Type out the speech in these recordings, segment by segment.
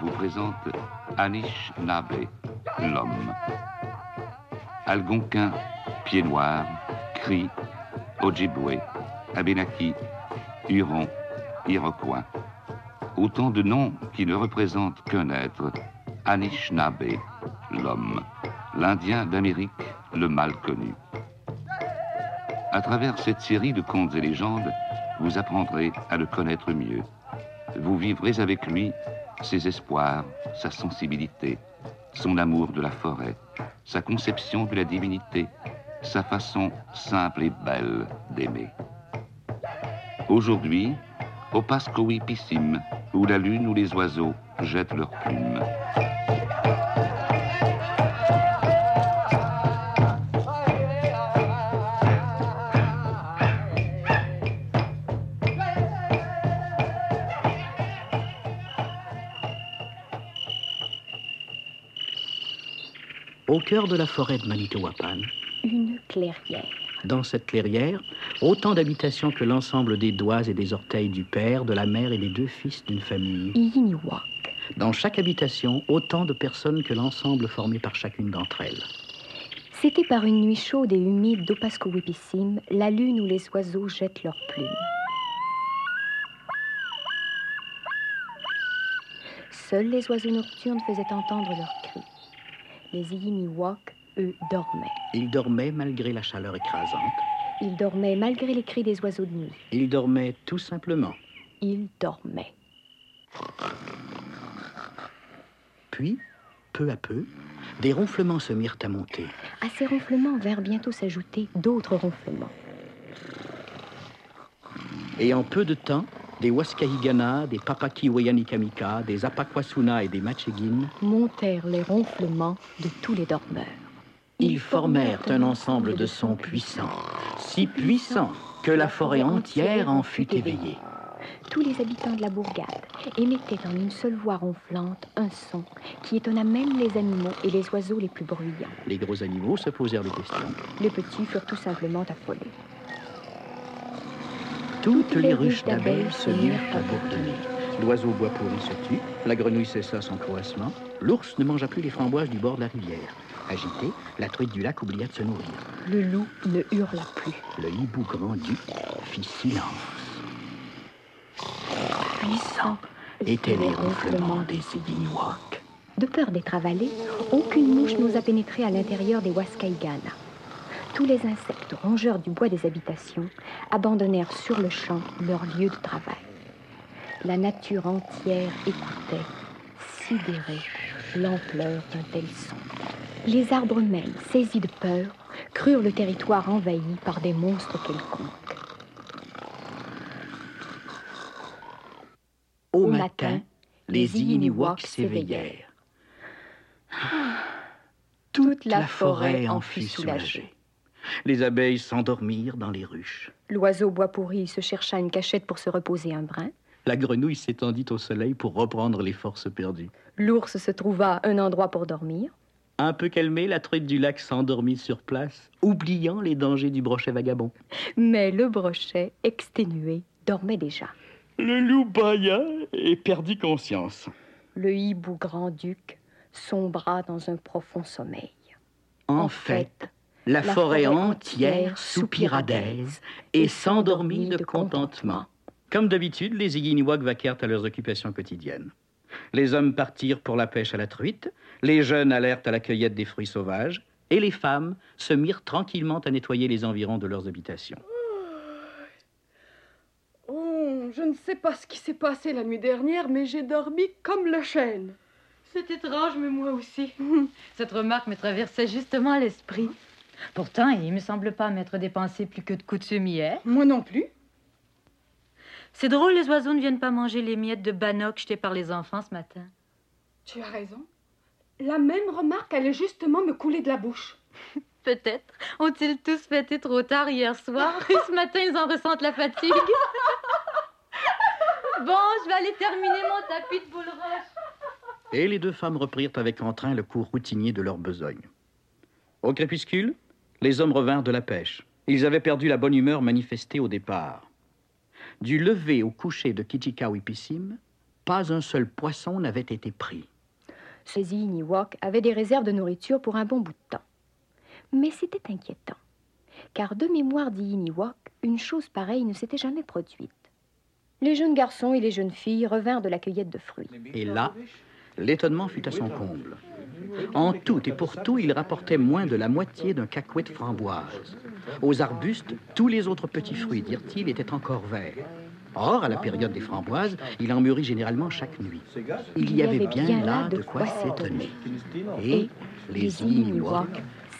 Vous présente Anish Nabe, l'homme. Algonquin, pied noir, Cri, Ojibwe, Abenaki, Huron, Iroquois. Autant de noms qui ne représentent qu'un être, Anishinaabe, l'homme, l'Indien d'Amérique, le mal connu. À travers cette série de contes et légendes, vous apprendrez à le connaître mieux. Vous vivrez avec lui ses espoirs, sa sensibilité, son amour de la forêt, sa conception de la divinité, sa façon simple et belle d'aimer. Aujourd'hui, au Pascoui Pissim, où la lune ou les oiseaux jettent leurs plumes. Au cœur de la forêt de Manitowapan, Une clairière. dans cette clairière, autant d'habitations que l'ensemble des doigts et des orteils du père, de la mère et des deux fils d'une famille. Inuak. Dans chaque habitation, autant de personnes que l'ensemble formé par chacune d'entre elles. C'était par une nuit chaude et humide d'Opascowipissim, la lune où les oiseaux jettent leurs plumes. Seuls les oiseaux nocturnes faisaient entendre leurs cris. Les Inuak, eux, dormaient. Ils dormaient malgré la chaleur écrasante. Ils dormaient malgré les cris des oiseaux de nuit. Ils dormaient tout simplement. Ils dormaient. Puis, peu à peu, des ronflements se mirent à monter. À ces ronflements vinrent bientôt s'ajouter d'autres ronflements. Et en peu de temps, des Waskahigana, des Papakiwayanikamika, des Apakwasuna et des Machegin, Montèrent les ronflements de tous les dormeurs. ils formèrent un ensemble de sons puissants, si puissants que la forêt entière en fut éveillée. Tous les habitants de la bourgade émettaient en une seule voix ronflante un son qui étonna même les animaux et les oiseaux les plus bruyants. Les gros animaux se posèrent des questions. Les petits furent tout simplement affolés. Toutes les ruches d'abeilles se mirent à bourdonner. L'oiseau bois pourri se tut, la grenouille cessa son croassement, l'ours ne mangea plus les framboises du bord de la rivière. Agitée, la truite du lac oublia de se nourrir. Le loup ne hurla plus. Le hibou grand duc fit silence. Puissant Étaient les ronflements des Inuak. De peur d'être avalé, aucune mouche n'osa pénétrer à l'intérieur des Waskaigana. Tous les insectes rongeurs du bois des habitations abandonnèrent sur le champ leur lieu de travail. La nature entière écoutait, sidérée, l'ampleur d'un tel son. Les arbres mêmes, saisis de peur, crurent le territoire envahi par des monstres quelconques. Au Au matin, matin, les Inuak s'éveillèrent. Toute la forêt en fut soulagée. Les abeilles s'endormirent dans les ruches. L'oiseau bois pourri se chercha une cachette pour se reposer un brin. La grenouille s'étendit au soleil pour reprendre les forces perdues. L'ours se trouva un endroit pour dormir. Un peu calmée, la truite du lac s'endormit sur place, oubliant les dangers du brochet vagabond. Mais le brochet, exténué, dormait déjà. Le loup bâilla et perdit conscience. Le hibou grand-duc sombra dans un profond sommeil. En fait, la, forêt entière soupira d'aise et s'endormit de contentement. Comme d'habitude, les Inuak vaquèrent à leurs occupations quotidiennes. Les hommes partirent pour la pêche à la truite, les jeunes allèrent à la cueillette des fruits sauvages, et les femmes se mirent tranquillement à nettoyer les environs de leurs habitations. Oh, je ne sais pas ce qui s'est passé la nuit dernière, mais j'ai dormi comme le chêne. C'est étrange, mais moi aussi. Cette remarque me traversait justement à l'esprit. Pourtant, il me semble pas m'être dépensé plus que de coutume hier. Moi non plus. C'est drôle, les oiseaux ne viennent pas manger les miettes de bannock jetées par les enfants ce matin. Tu as raison. La même remarque allait justement me couler de la bouche. Peut-être. Ont-ils tous fêté trop tard hier soir? Et ce matin, ils en ressentent la fatigue Bon, je vais aller terminer mon tapis de boule roche. Et les deux femmes reprirent avec entrain le cours routinier de leur besogne. Au crépuscule, les hommes revinrent de la pêche. Ils avaient perdu la bonne humeur manifestée au départ. Du lever au coucher de Kijikawipissim, pas un seul poisson n'avait été pris. Ces Inuits avaient des réserves de nourriture pour un bon bout de temps. Mais c'était inquiétant, car de mémoire d'Inuits, une chose pareille ne s'était jamais produite. Les jeunes garçons et les jeunes filles revinrent de la cueillette de fruits. Et là, l'étonnement fut à son comble. En tout et pour tout, il rapportait moins de la moitié d'un cacouet de framboise. Aux arbustes, tous les autres petits fruits, dirent-ils, étaient encore verts. Or, à la période des framboises, il en mûrit généralement chaque nuit. Il y avait bien là de quoi s'étonner. Et les Inuits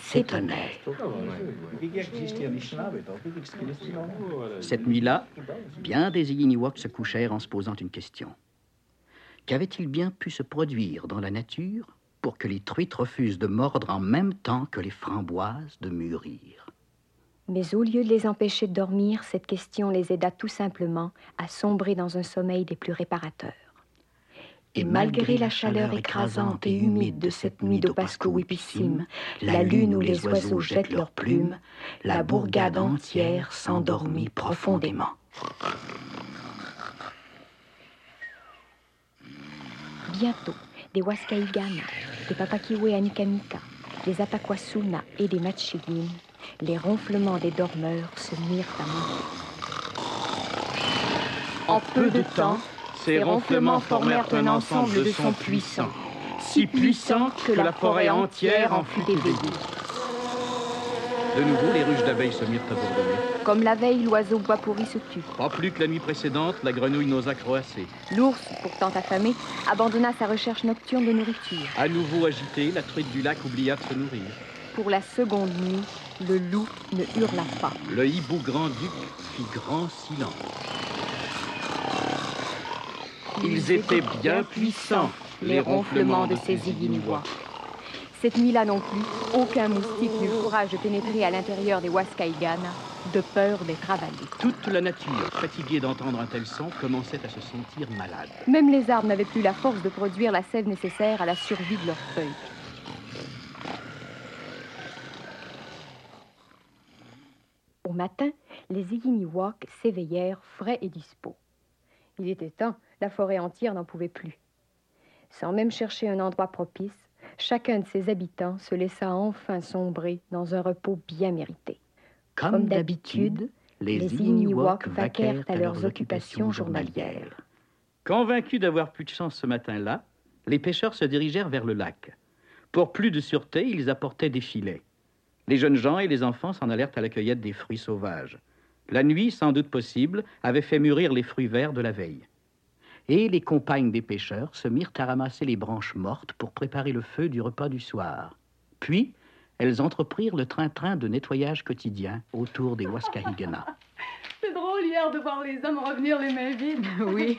s'étonnaient. Cette nuit-là, bien des Inuits se couchèrent en se posant une question. Qu'avait-il bien pu se produire dans la nature pour que les truites refusent de mordre en même temps que les framboises de mûrir? Mais au lieu de les empêcher de dormir, cette question les aida tout simplement à sombrer dans un sommeil des plus réparateurs. Et malgré la chaleur écrasante et humide de cette nuit d'Opasco-Wipissime, la lune où les oiseaux jettent leurs plumes, la bourgade entière s'endormit profondément. Bientôt, des Waskaigana, des Papakiwe Anukamika, des Apakwasuna et des Machigin, les ronflements des dormeurs se mirent à mourir. En peu de temps, ces ronflements formèrent un ensemble de sons puissants, si puissants que la forêt entière en fut éveillée. De nouveau, les ruches d'abeilles se mirent à bourdonner. Comme la veille, l'oiseau bois pourri se tut. Pas plus que la nuit précédente, la grenouille n'osa croasser. L'ours, pourtant affamé, abandonna sa recherche nocturne de nourriture. À nouveau agitée, la truite du lac oublia de se nourrir. Pour la seconde nuit, le loup ne hurla pas. Le hibou grand-duc fit grand silence. Ils étaient bien puissants, les ronflements de ces Inuits. Cette nuit-là non plus, aucun moustique n'eut le courage de pénétrer à l'intérieur des Waskaigana, de peur d'être avalé. Toute la nature, fatiguée d'entendre un tel son, commençait à se sentir malade. Même les arbres n'avaient plus la force de produire la sève nécessaire à la survie de leurs feuilles. Au matin, les Inuits s'éveillèrent frais et dispos. Il était temps, la forêt entière n'en pouvait plus. Sans même chercher un endroit propice, chacun de ses habitants se laissa enfin sombrer dans un repos bien mérité. Comme d'habitude, les Inuits vaquèrent à leurs occupations journalières. Convaincus d'avoir plus de chance ce matin-là, les pêcheurs se dirigèrent vers le lac. Pour plus de sûreté, ils apportaient des filets. Les jeunes gens et les enfants s'en allèrent à la cueillette des fruits sauvages. La nuit, sans doute possible, avait fait mûrir les fruits verts de la veille. Et les compagnes des pêcheurs se mirent à ramasser les branches mortes pour préparer le feu du repas du soir. Puis, elles entreprirent le train-train de nettoyage quotidien autour des Waskahigana. C'est drôle hier de voir les hommes revenir les mains vides. Oui,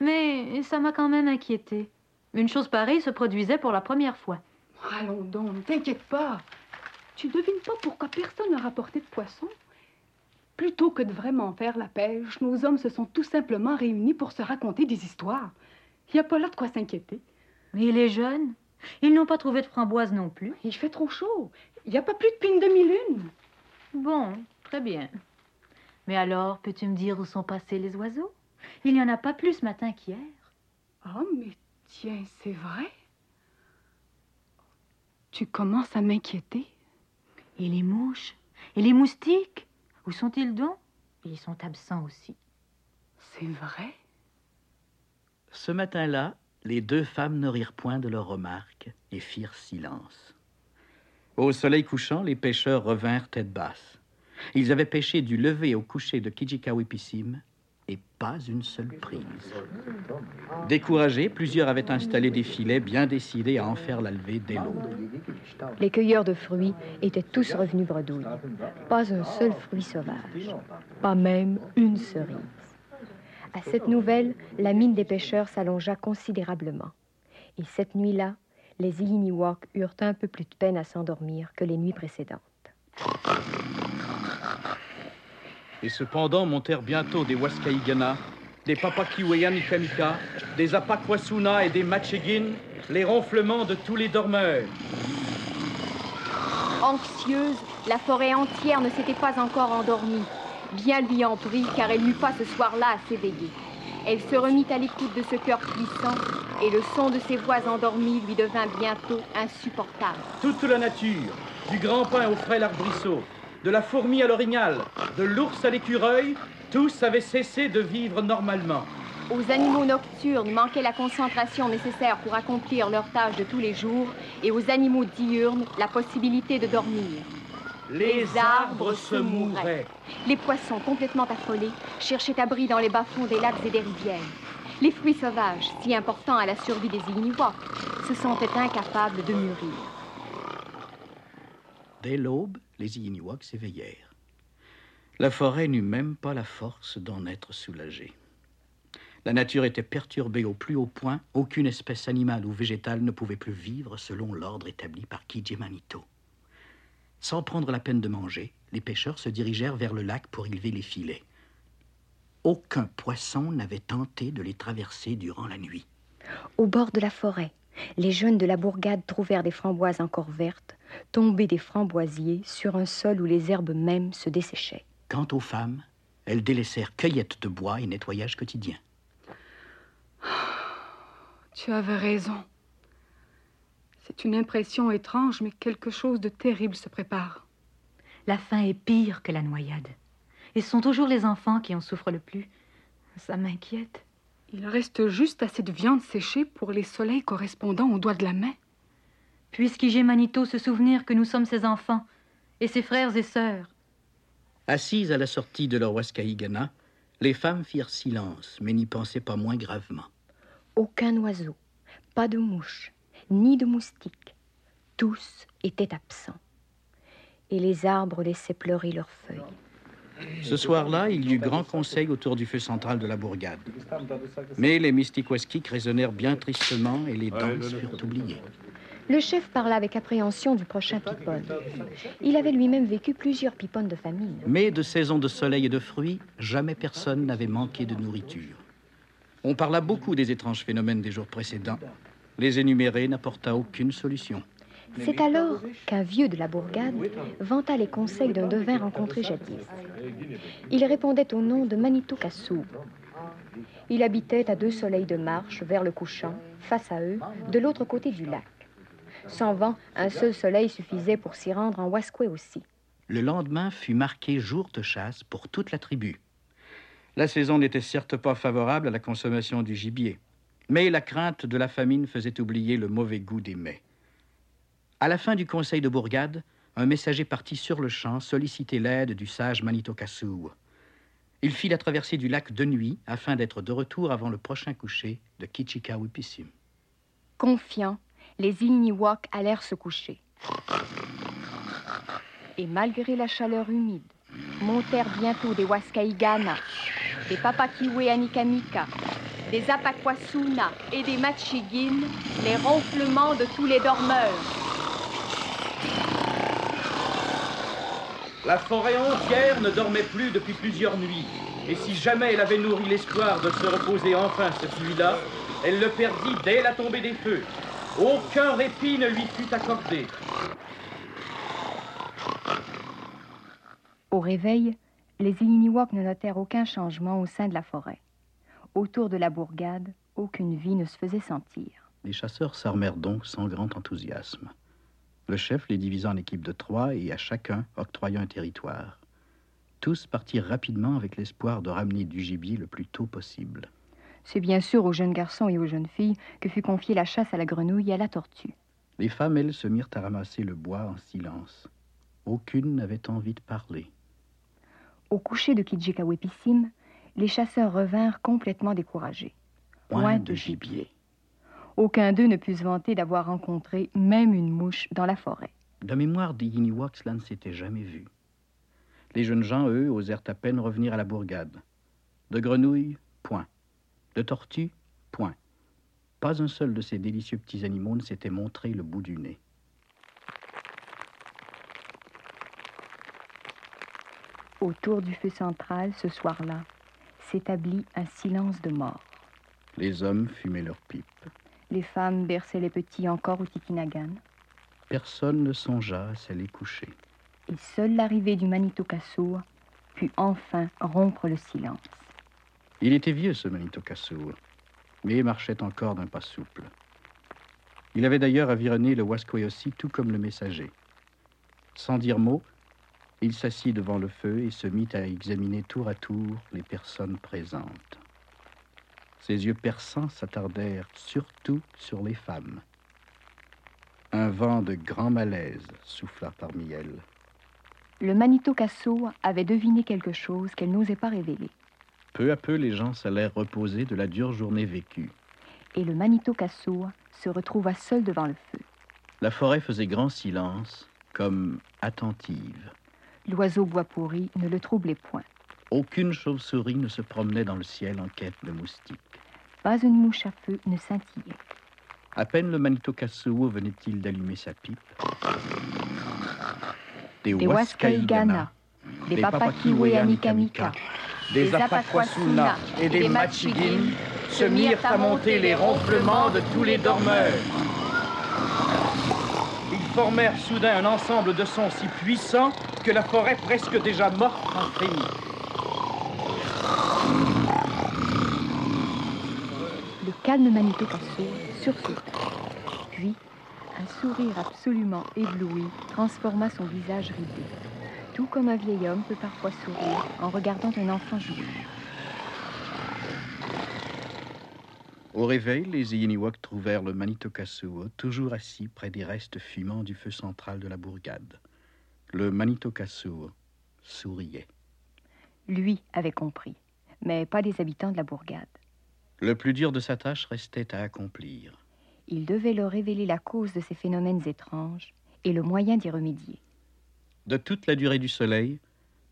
mais ça m'a quand même inquiété. Une chose pareille se produisait pour la première fois. Allons donc, ne t'inquiète pas. Tu devines pas pourquoi personne n'a rapporté de poisson Plutôt que de vraiment faire la pêche, nos hommes se sont tout simplement réunis pour se raconter des histoires. Il n'y a pas là de quoi s'inquiéter. Mais les jeunes Ils n'ont pas trouvé de framboise non plus. Il fait trop chaud. Il n'y a pas plus depuis une demi-lune. Bon, très bien. Mais alors, peux-tu me dire où sont passés les oiseaux? Il n'y en a pas plus ce matin qu'hier. Ah, mais tiens, c'est vrai. Tu commences à m'inquiéter. Et les mouches? Et les moustiques? Où sont-ils donc? Ils sont absents aussi. C'est vrai? Ce matin-là, les deux femmes ne rirent point de leurs remarques et firent silence. Au soleil couchant, les pêcheurs revinrent tête basse. Ils avaient pêché du lever au coucher de Kijikawipissim et pas une seule prise. Découragés, plusieurs avaient installé des filets bien décidés à en faire la levée dès l'aube. Les cueilleurs de fruits étaient tous revenus bredouilles. Pas un seul fruit sauvage. Pas même une cerise. À cette nouvelle, la mine des pêcheurs s'allongea considérablement. Et cette nuit-là, les Inuits eurent un peu plus de peine à s'endormir que les nuits précédentes. Et cependant montèrent bientôt des Waskaigana, des Papakiweanikamika, des Apakwasuna et des Machegin, les ronflements de tous les dormeurs. Anxieuse, la forêt entière ne s'était pas encore endormie. Bien lui en prit, car elle n'eut pas ce soir-là à s'éveiller. Elle se remit à l'écoute de ce cœur puissant et le son de ses voix endormies lui devint bientôt insupportable. Toute la nature, du grand pin au frêle arbrisseau, de la fourmi à l'orignal, de l'ours à l'écureuil, tous avaient cessé de vivre normalement. Aux animaux nocturnes manquait la concentration nécessaire pour accomplir leurs tâches de tous les jours et aux animaux diurnes la possibilité de dormir. Les, arbres se mouraient. Les poissons, complètement affolés, cherchaient abri dans les bas-fonds des lacs et des rivières. Les fruits sauvages, si importants à la survie des Inuits, se sentaient incapables de mûrir. Dès l'aube, les Inuits s'éveillèrent. La forêt n'eut même pas la force d'en être soulagée. La nature était perturbée au plus haut point. Aucune espèce animale ou végétale ne pouvait plus vivre selon l'ordre établi par Kijimanito. Sans prendre la peine de manger, les pêcheurs se dirigèrent vers le lac pour élever les filets. Aucun poisson n'avait tenté de les traverser durant la nuit. Au bord de la forêt, les jeunes de la bourgade trouvèrent des framboises encore vertes, tombées des framboisiers sur un sol où les herbes mêmes se desséchaient. Quant aux femmes, elles délaissèrent cueillette de bois et nettoyage quotidien. Tu avais raison. C'est une impression étrange, mais quelque chose de terrible se prépare. La faim est pire que la noyade. Et ce sont toujours les enfants qui en souffrent le plus. Ça m'inquiète. Il reste juste assez de viande séchée pour les soleils correspondant aux doigts de la main. Puisqu'il Manito se souvenir que nous sommes ses enfants et ses frères et sœurs. Assises à la sortie de leur Waskaïgana, les femmes firent silence, mais n'y pensaient pas moins gravement. Aucun oiseau, pas de mouche, ni de moustiques. Tous étaient absents. Et les arbres laissaient pleurer leurs feuilles. Ce soir-là, il y eut grand conseil autour du feu central de la bourgade. Mais les Mystiquaskik résonnèrent bien tristement et les danses furent oubliées. Le chef parla avec appréhension du prochain pipon. Il avait lui-même vécu plusieurs pipones de famine. Mais de saison de soleil et de fruits, jamais personne n'avait manqué de nourriture. On parla beaucoup des étranges phénomènes des jours précédents. Les énumérer n'apporta aucune solution. C'est alors qu'un vieux de la bourgade vanta les conseils d'un devin rencontré jadis. Il répondait au nom de Manito Kassou. Il habitait à deux soleils de marche vers le couchant, face à eux, de l'autre côté du lac. Sans vent, un seul soleil suffisait pour s'y rendre en Wasqué aussi. Le lendemain fut marqué jour de chasse pour toute la tribu. La saison n'était certes pas favorable à la consommation du gibier, mais la crainte de la famine faisait oublier le mauvais goût des mets. À la fin du conseil de bourgade, un messager partit sur le champ solliciter l'aide du sage Manitokassou. Il fit la traversée du lac de nuit afin d'être de retour avant le prochain coucher de Kichikawipissim. Confiants, les Inuits allèrent se coucher. Et malgré la chaleur humide, montèrent bientôt des Waskaigana, des Papakiwe Anikamika, des Apakwasuna et des Machigin, les ronflements de tous les dormeurs. La forêt entière ne dormait plus depuis plusieurs nuits. Et si jamais elle avait nourri l'espoir de se reposer enfin cette nuit-là, elle le perdit dès la tombée des feux. Aucun répit ne lui fut accordé. Au réveil, les Inuits ne notèrent aucun changement au sein de la forêt. Autour de la bourgade, aucune vie ne se faisait sentir. Les chasseurs s'armèrent donc sans grand enthousiasme. Le chef les divisa en équipes de trois et à chacun octroya un territoire. Tous partirent rapidement avec l'espoir de ramener du gibier le plus tôt possible. C'est bien sûr aux jeunes garçons et aux jeunes filles que fut confiée la chasse à la grenouille et à la tortue. Les femmes, elles, se mirent à ramasser le bois en silence. Aucune n'avait envie de parler. Au coucher de Kijikawepissim, les chasseurs revinrent complètement découragés. Point de gibier. Aucun d'eux ne put se vanter d'avoir rencontré même une mouche dans la forêt. De mémoire des Inuits, cela ne s'était jamais vu. Les jeunes gens, eux, osèrent à peine revenir à la bourgade. De grenouilles, point. De tortues, point. Pas un seul de ces délicieux petits animaux ne s'était montré le bout du nez. Autour du feu central, ce soir-là, s'établit un silence de mort. Les hommes fumaient leurs pipes. Les femmes berçaient les petits encore au Tikinagan. Personne ne songea à s'aller coucher. Et seule l'arrivée du Manito Kassour put enfin rompre le silence. Il était vieux, ce Manito Kassour, mais marchait encore d'un pas souple. Il avait d'ailleurs avironné le Wasquoyossi tout comme le messager. Sans dire mot, il s'assit devant le feu et se mit à examiner tour à tour les personnes présentes. Ses yeux perçants s'attardèrent surtout sur les femmes. Un vent de grand malaise souffla parmi elles. Le Manito Casso avait deviné quelque chose qu'elle n'osait pas révéler. Peu à peu, les gens s'allèrent reposer de la dure journée vécue. Et le Manito Casso se retrouva seul devant le feu. La forêt faisait grand silence, comme attentive. L'oiseau bois pourri ne le troublait point. Aucune chauve-souris ne se promenait dans le ciel en quête de moustiques. Pas une mouche à feu ne scintillait. À peine le Manito Kasuo venait-il d'allumer sa pipe. Des Waskaigana, des Papakiweanikamika, des Apakwasuna et des Machigin se mirent à monter les ronflements de tous les dormeurs. Ils formèrent soudain un ensemble de sons si puissants que la forêt presque déjà morte en frémit. Calme Manito sursauta. Puis, un sourire absolument ébloui transforma son visage ridé. Tout comme un vieil homme peut parfois sourire en regardant un enfant jouer. Au réveil, les Iiniwak trouvèrent le Manito Kasuo toujours assis près des restes fumants du feu central de la bourgade. Le Manito Kasuo souriait. Lui avait compris, mais pas les habitants de la bourgade. Le plus dur de sa tâche restait à accomplir. Il devait leur révéler la cause de ces phénomènes étranges et le moyen d'y remédier. De toute la durée du soleil,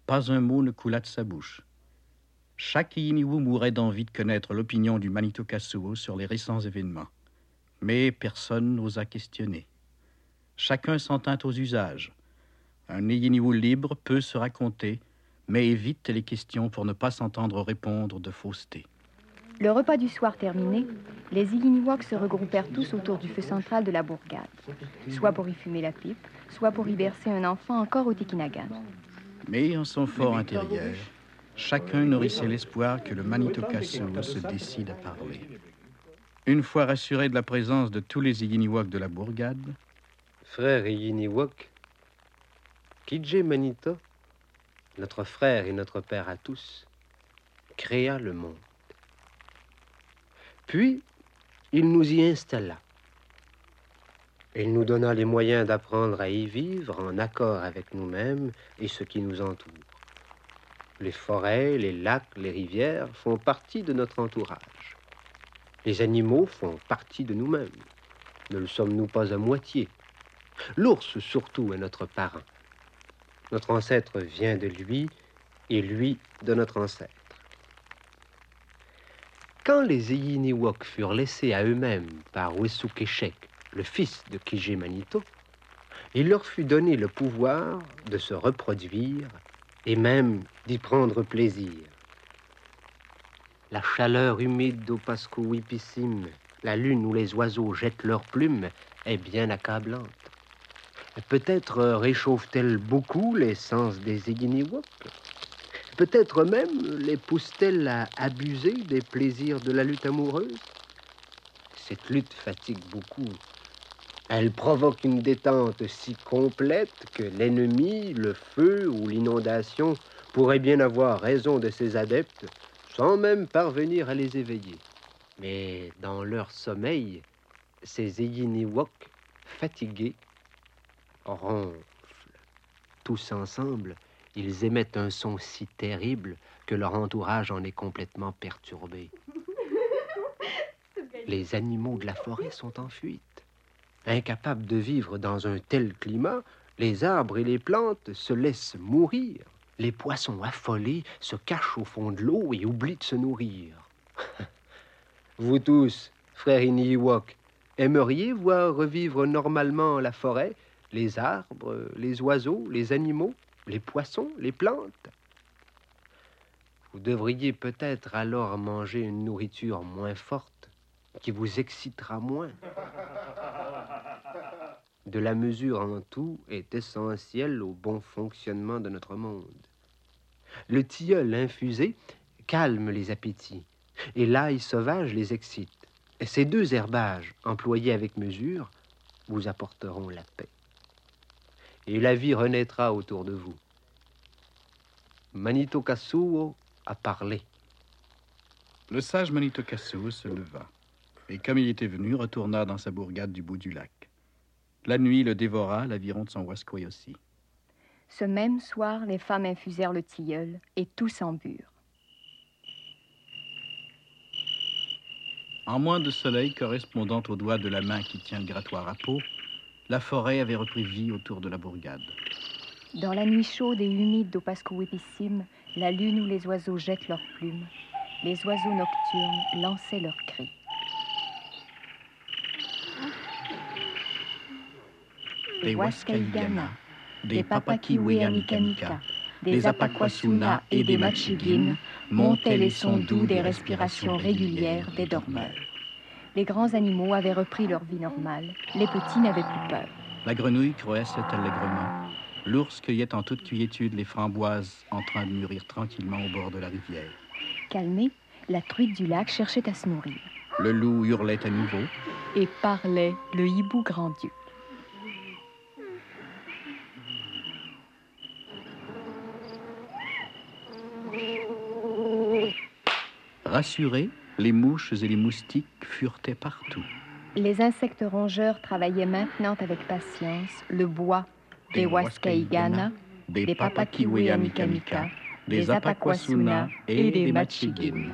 pas un mot ne coula de sa bouche. Chaque Iniwu mourait d'envie de connaître l'opinion du Manito Kasuo sur les récents événements. Mais personne n'osa questionner. Chacun s'en tint aux usages. Un Iniwu libre peut se raconter, mais évite les questions pour ne pas s'entendre répondre de fausseté. Le repas du soir terminé, les Illiniwaks se regroupèrent tous autour du feu central de la bourgade, soit pour y fumer la pipe, soit pour y bercer un enfant encore au Tekinagan. Mais en son fort intérieur, chacun nourrissait l'espoir que le Manito Kasuo se décide à parler. Une fois rassuré de la présence de tous les Illiniwaks de la bourgade, Frère Yiniwok, Kidje Manito, notre frère et notre père à tous, créa le monde. Puis, il nous y installa. Il nous donna les moyens d'apprendre à y vivre en accord avec nous-mêmes et ce qui nous entoure. Les forêts, les lacs, les rivières font partie de notre entourage. Les animaux font partie de nous-mêmes. Ne le sommes-nous pas à moitié? L'ours surtout est notre parent. Notre ancêtre vient de lui et lui de notre ancêtre. Quand les Eyiniwok furent laissés à eux-mêmes par Wesukeshek, le fils de Kije Manito, il leur fut donné le pouvoir de se reproduire et même d'y prendre plaisir. La chaleur humide d'Opasco Wipissim, la lune où les oiseaux jettent leurs plumes, est bien accablante. Peut-être réchauffe-t-elle beaucoup les sens des Eyiniwok Peut-être même les pousse-t-elle à abuser des plaisirs de la lutte amoureuse? Cette lutte fatigue beaucoup. Elle provoque une détente si complète que l'ennemi, le feu ou l'inondation pourraient bien avoir raison de ses adeptes sans même parvenir à les éveiller. Mais dans leur sommeil, ces Eyiniwok, fatigués, ronflent. Tous ensemble, ils émettent un son si terrible que leur entourage en est complètement perturbé. Les animaux de la forêt sont en fuite. Incapables de vivre dans un tel climat, les arbres et les plantes se laissent mourir. Les poissons affolés se cachent au fond de l'eau et oublient de se nourrir. Vous tous, frères Iniwok, aimeriez voir revivre normalement la forêt, les arbres, les oiseaux, les animaux, les poissons, les plantes Vous devriez peut-être alors manger une nourriture moins forte, qui vous excitera moins. De la mesure en tout est essentielle au bon fonctionnement de notre monde. Le tilleul infusé, calme les appétits, et l'ail sauvage les excite. Ces deux herbages, employés avec mesure, vous apporteront la paix. Et la vie renaîtra autour de vous. Manito Kasuo a parlé. Le sage Manito Kasuo se leva, et comme il était venu, retourna dans sa bourgade du bout du lac. La nuit le dévora, l'aviron de son aussi. Ce même soir, les femmes infusèrent le tilleul, et tous en burent. En moins de soleil correspondant au doigt de la main qui tient le grattoir à peau, la forêt avait repris vie autour de la bourgade. Dans la nuit chaude et humide d'Opascoépissime, la lune où les oiseaux jettent leurs plumes, les oiseaux nocturnes lançaient leurs cris. Des Waskaigana, des des Apakwasuna et des Machigin montaient les sons doux des respirations régulières des dormeurs. Les grands animaux avaient repris leur vie normale. Les petits n'avaient plus peur. La grenouille croissait allègrement. L'ours cueillait en toute quiétude les framboises en train de mûrir tranquillement au bord de la rivière. Calmée, la truite du lac cherchait à se nourrir. Le loup hurlait à nouveau. Et parlait le hibou grand-dieu. Rassurés, les mouches et les moustiques furetaient partout. Les insectes rongeurs travaillaient maintenant avec patience le bois des Waskaigana, des Papakiweanikamika, des Apakwasuna et des Machigin.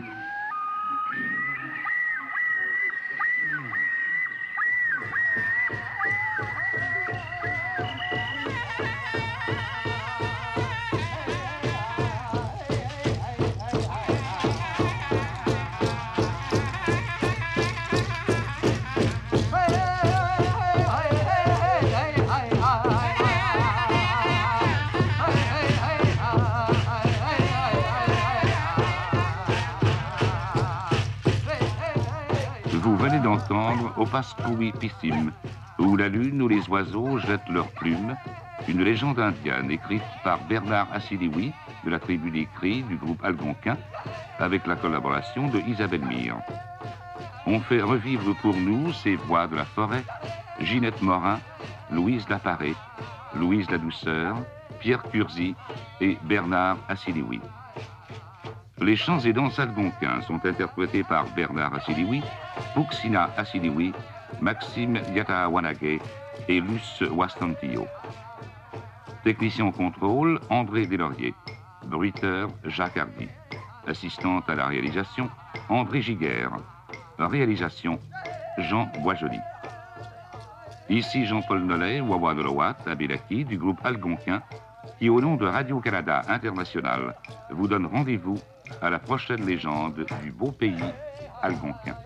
D'entendre Opascoui-Pissim, où la lune ou les oiseaux jettent leurs plumes, une légende indienne écrite par Bernard Assiliwi de la tribu des du groupe Algonquin, avec la collaboration de Isabelle Mire. On fait revivre pour nous ces voix de la forêt, Ginette Morin, Louise Laparé, Louise La Douceur, Pierre Curzi et Bernard Assiliwi. Les chants et danses algonquins sont interprétés par Bernard Assiliwi, Puxina Assiliwi, Maxime Yatawanage et Luce Wastantillo. Technicien au contrôle, André Deslauriers. Bruiteur, Jacques Hardy. Assistante à la réalisation, André Giguère. Réalisation, Jean Boisjoli. Ici Jean-Paul Nollet, Wawa de Bélaki, du groupe Algonquin, qui, au nom de Radio-Canada International, vous donne rendez-vous à la prochaine légende du beau pays algonquin.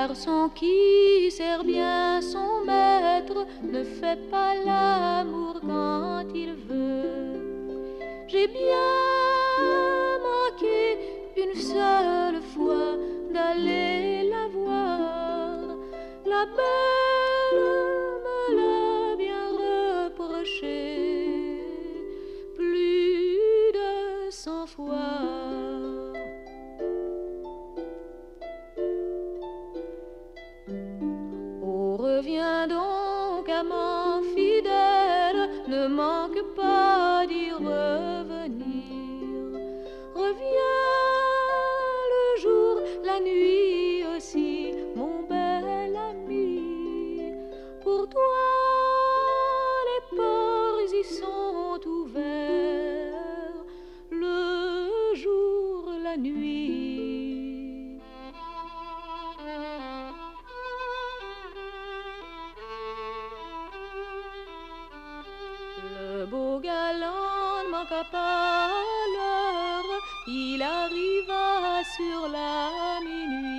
Garçon qui sert bien son maître ne fait pas l'amour quand il veut. J'ai bien manqué une seule fois d'aller la voir. Si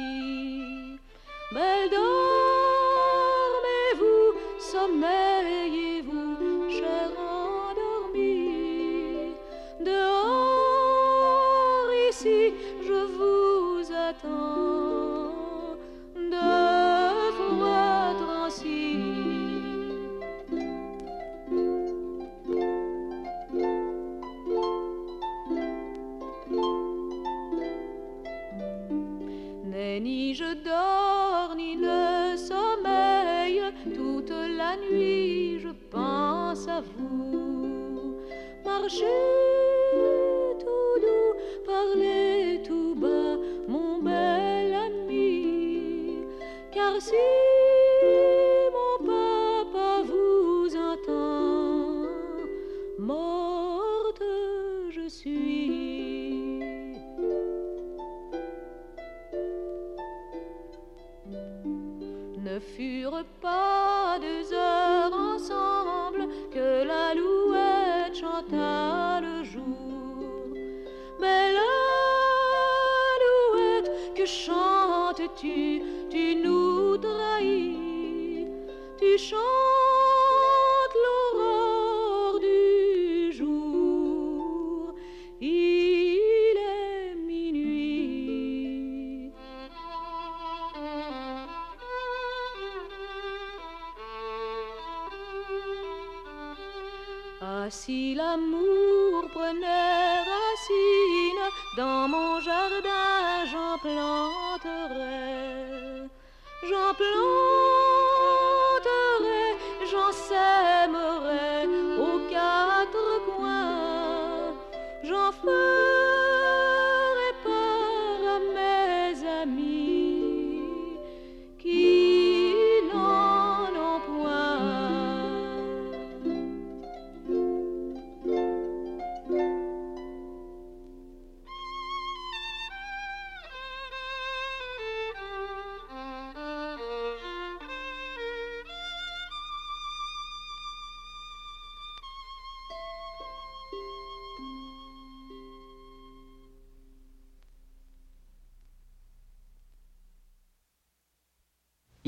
dans mon jardin, j'en planterais, j'en planterais,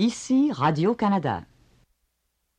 Ici Radio-Canada.